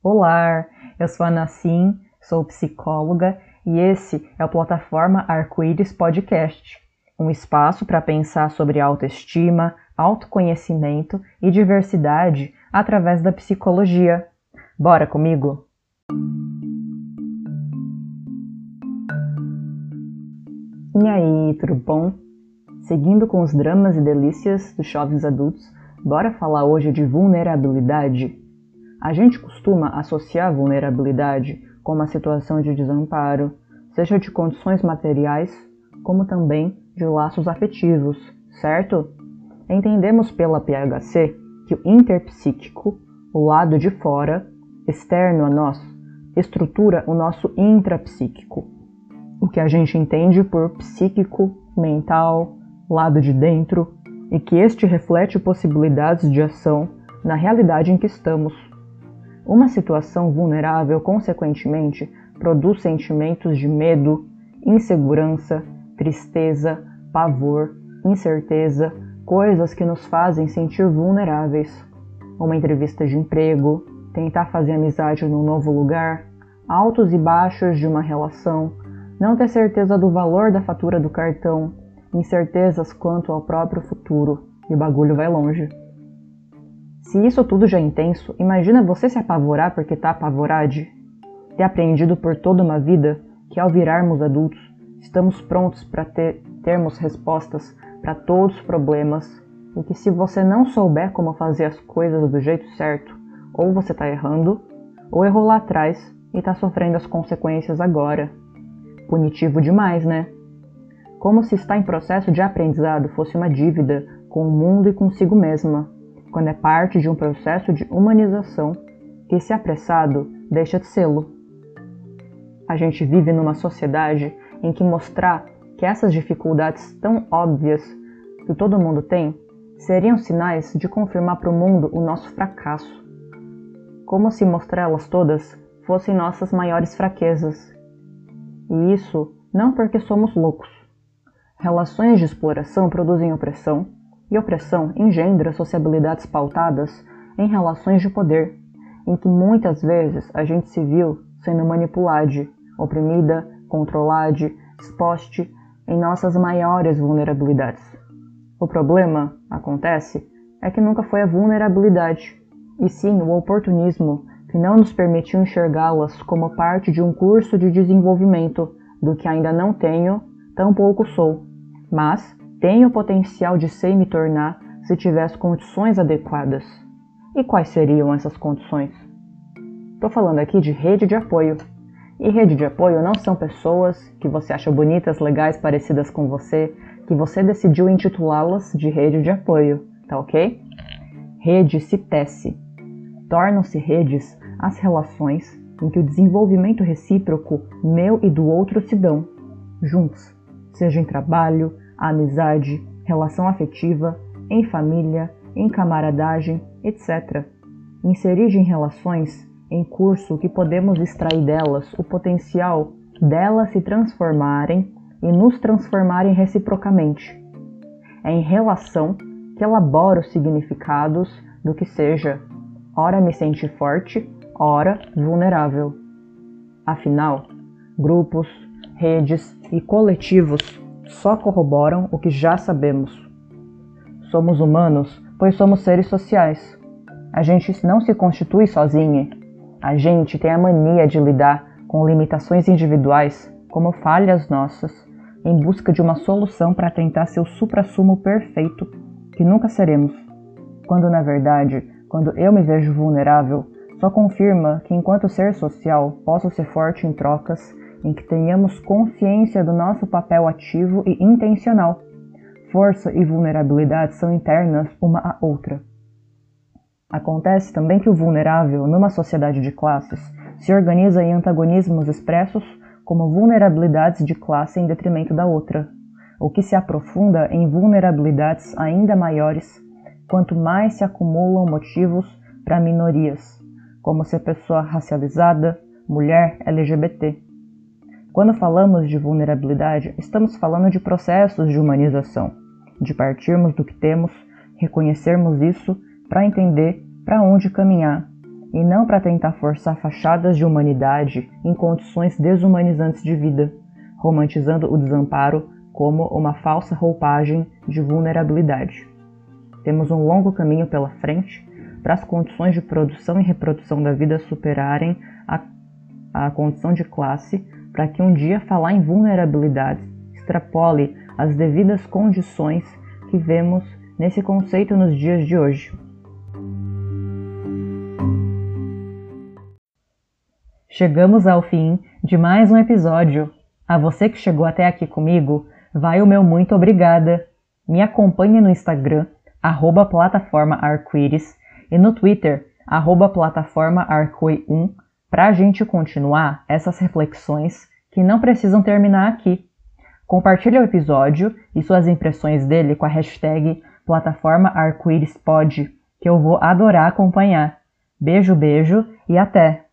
Olá, eu sou a Nassim, sou psicóloga e esse é o Plataforma Arco-Íris Podcast, um espaço para pensar sobre autoestima, autoconhecimento e diversidade através da psicologia. Bora comigo? E aí, tudo bom? Seguindo com os dramas e delícias dos jovens adultos, bora falar hoje de vulnerabilidade. A gente costuma associar vulnerabilidade com uma situação de desamparo, seja de condições materiais, como também de laços afetivos, certo? Entendemos pela PHC que o interpsíquico, o lado de fora, externo a nós, estrutura o nosso intrapsíquico, o que a gente entende por psíquico, mental, lado de dentro, e que este reflete possibilidades de ação na realidade em que estamos. Uma situação vulnerável, consequentemente, produz sentimentos de medo, insegurança, tristeza, pavor, incerteza, coisas que nos fazem sentir vulneráveis. Uma entrevista de emprego, tentar fazer amizade num novo lugar, altos e baixos de uma relação, não ter certeza do valor da fatura do cartão, incertezas quanto ao próprio futuro, e o bagulho vai longe. Se isso tudo já é intenso, imagina você se apavorar porque tá apavorado? Ter aprendido por toda uma vida que ao virarmos adultos, estamos prontos para ter, termos respostas para todos os problemas e que se você não souber como fazer as coisas do jeito certo, ou você está errando, ou errou lá atrás e está sofrendo as consequências agora. Punitivo demais, né? Como se estar em processo de aprendizado fosse uma dívida com o mundo e consigo mesma, quando é parte de um processo de humanização que, se apressado, deixa de sê-lo. A gente vive numa sociedade em que mostrar que essas dificuldades tão óbvias que todo mundo tem seriam sinais de confirmar para o mundo o nosso fracasso. Como se mostrá-las todas fossem nossas maiores fraquezas. E isso não porque somos loucos. Relações de exploração produzem opressão, e opressão engendra sociabilidades pautadas em relações de poder, em que muitas vezes a gente se viu sendo manipulada, oprimida, controlada, exposta em nossas maiores vulnerabilidades. O problema, acontece, é que nunca foi a vulnerabilidade, e sim o oportunismo que não nos permitiu enxergá-las como parte de um curso de desenvolvimento do que ainda não tenho, tampouco sou, mas tenho o potencial de ser e me tornar se tiver as condições adequadas. E quais seriam essas condições? Estou falando aqui de rede de apoio. E rede de apoio não são pessoas que você acha bonitas, legais, parecidas com você, que você decidiu intitulá-las de rede de apoio, tá ok? Rede se tece. Tornam-se redes as relações em que o desenvolvimento recíproco meu e do outro se dão, juntos, seja em trabalho, amizade, relação afetiva, em família, em camaradagem, etc. Inserir em relações em curso que podemos extrair delas o potencial delas se transformarem e nos transformarem reciprocamente. É em relação que elaboro os significados do que seja, ora me sentir forte, ora vulnerável. Afinal, grupos, redes e coletivos só corroboram o que já sabemos. Somos humanos, pois somos seres sociais. A gente não se constitui sozinho. A gente tem a mania de lidar com limitações individuais como falhas nossas, em busca de uma solução para tentar ser o suprassumo perfeito que nunca seremos. Quando na verdade, quando eu me vejo vulnerável, só confirma que enquanto ser social posso ser forte em trocas em que tenhamos consciência do nosso papel ativo e intencional. Força e vulnerabilidade são internas uma à outra. Acontece também que o vulnerável, numa sociedade de classes, se organiza em antagonismos expressos como vulnerabilidades de classe em detrimento da outra, o que se aprofunda em vulnerabilidades ainda maiores quanto mais se acumulam motivos para minorias, como ser pessoa racializada, mulher, LGBT. Quando falamos de vulnerabilidade, estamos falando de processos de humanização, de partirmos do que temos, reconhecermos isso para entender para onde caminhar e não para tentar forçar fachadas de humanidade em condições desumanizantes de vida, romantizando o desamparo como uma falsa roupagem de vulnerabilidade. Temos um longo caminho pela frente para as condições de produção e reprodução da vida superarem a, a condição de classe, para que um dia falar em vulnerabilidade extrapole as devidas condições que vemos nesse conceito nos dias de hoje. Chegamos ao fim de mais um episódio. A você que chegou até aqui comigo, vai o meu muito obrigada. Me acompanhe no Instagram, arroba plataforma e no Twitter, arroba plataforma arcoi1, para a gente continuar essas reflexões que não precisam terminar aqui. Compartilhe o episódio e suas impressões dele com a hashtag plataforma arco-íris que eu vou adorar acompanhar. Beijo, beijo e até!